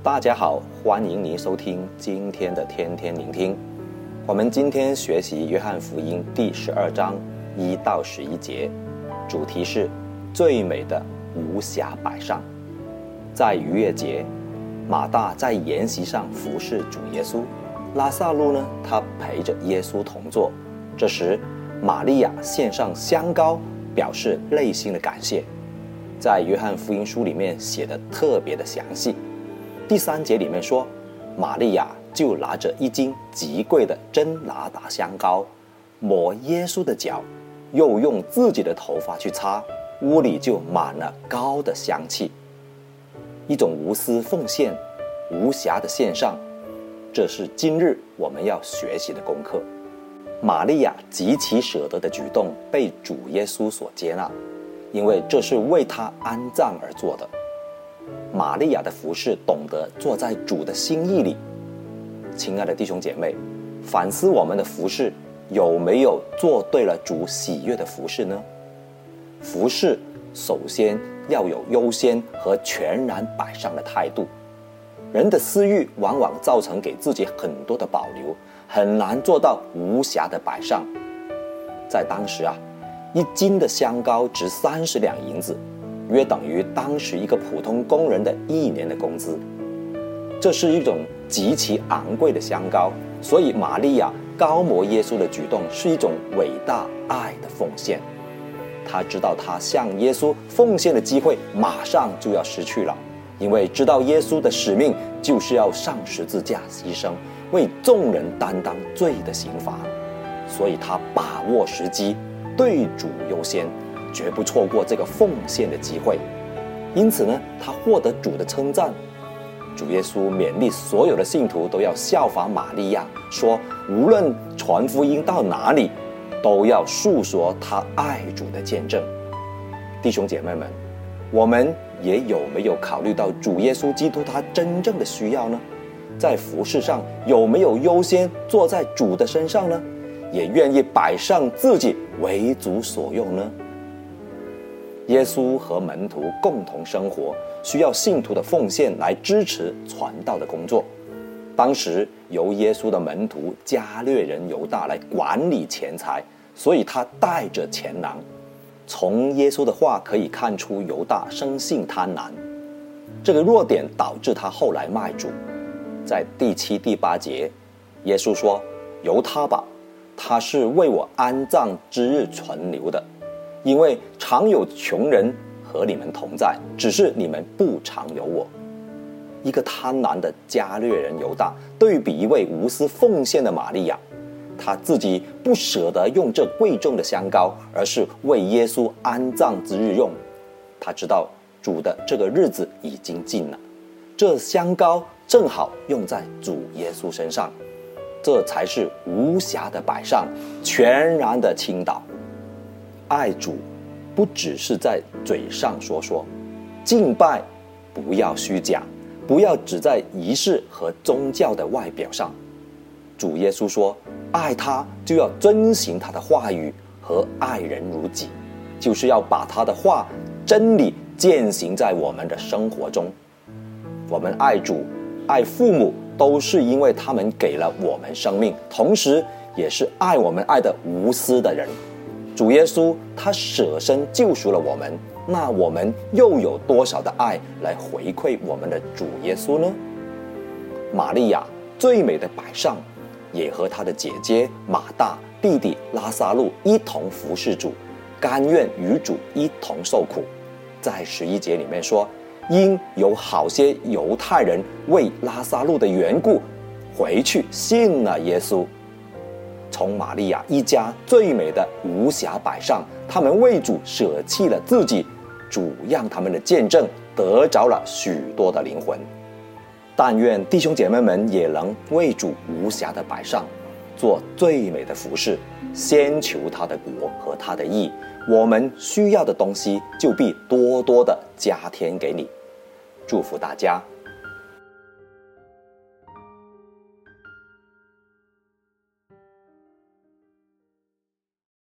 大家好，欢迎您收听今天的天天聆听。我们今天学习约翰福音第十二章一到十一节，主题是最美的无瑕摆上。在逾越节，马大在筵席上服侍主耶稣，拉撒路呢，他陪着耶稣同坐。这时，玛利亚献上香膏，表示内心的感谢。在约翰福音书里面写的特别的详细。第三节里面说，玛利亚就拿着一斤极贵的真拿达香膏，抹耶稣的脚，又用自己的头发去擦，屋里就满了膏的香气。一种无私奉献、无瑕的献上，这是今日我们要学习的功课。玛利亚极其舍得的举动被主耶稣所接纳，因为这是为他安葬而做的。玛利亚的服侍懂得坐在主的心意里。亲爱的弟兄姐妹，反思我们的服侍有没有做对了主喜悦的服侍呢？服侍首先要有优先和全然摆上的态度。人的私欲往往造成给自己很多的保留，很难做到无瑕的摆上。在当时啊，一斤的香膏值三十两银子。约等于当时一个普通工人的一年的工资，这是一种极其昂贵的香膏，所以玛利亚膏抹耶稣的举动是一种伟大爱的奉献。他知道他向耶稣奉献的机会马上就要失去了，因为知道耶稣的使命就是要上十字架牺牲，为众人担当罪的刑罚，所以他把握时机，对主优先。绝不错过这个奉献的机会，因此呢，他获得主的称赞。主耶稣勉励所有的信徒都要效法玛利亚，说无论传福音到哪里，都要述说他爱主的见证。弟兄姐妹们，我们也有没有考虑到主耶稣基督他真正的需要呢？在服饰上有没有优先坐在主的身上呢？也愿意摆上自己为主所用呢？耶稣和门徒共同生活，需要信徒的奉献来支持传道的工作。当时由耶稣的门徒加略人犹大来管理钱财，所以他带着钱囊。从耶稣的话可以看出，犹大生性贪婪，这个弱点导致他后来卖主。在第七、第八节，耶稣说：“由他吧，他是为我安葬之日存留的。”因为常有穷人和你们同在，只是你们不常有我。一个贪婪的加略人犹大，对比一位无私奉献的玛利亚，他自己不舍得用这贵重的香膏，而是为耶稣安葬之日用。他知道主的这个日子已经近了，这香膏正好用在主耶稣身上，这才是无瑕的摆上，全然的倾倒。爱主，不只是在嘴上说说，敬拜不要虚假，不要只在仪式和宗教的外表上。主耶稣说，爱他就要遵行他的话语和爱人如己，就是要把他的话真理践行在我们的生活中。我们爱主、爱父母，都是因为他们给了我们生命，同时也是爱我们爱的无私的人。主耶稣他舍身救赎了我们，那我们又有多少的爱来回馈我们的主耶稣呢？玛利亚最美的摆上，也和她的姐姐马大、弟弟拉撒路一同服侍主，甘愿与主一同受苦。在十一节里面说，因有好些犹太人为拉撒路的缘故，回去信了耶稣。从玛利亚一家最美的无瑕摆上，他们为主舍弃了自己，主让他们的见证得着了许多的灵魂。但愿弟兄姐妹们也能为主无瑕的摆上，做最美的服饰，先求他的国和他的义，我们需要的东西就必多多的加添给你。祝福大家。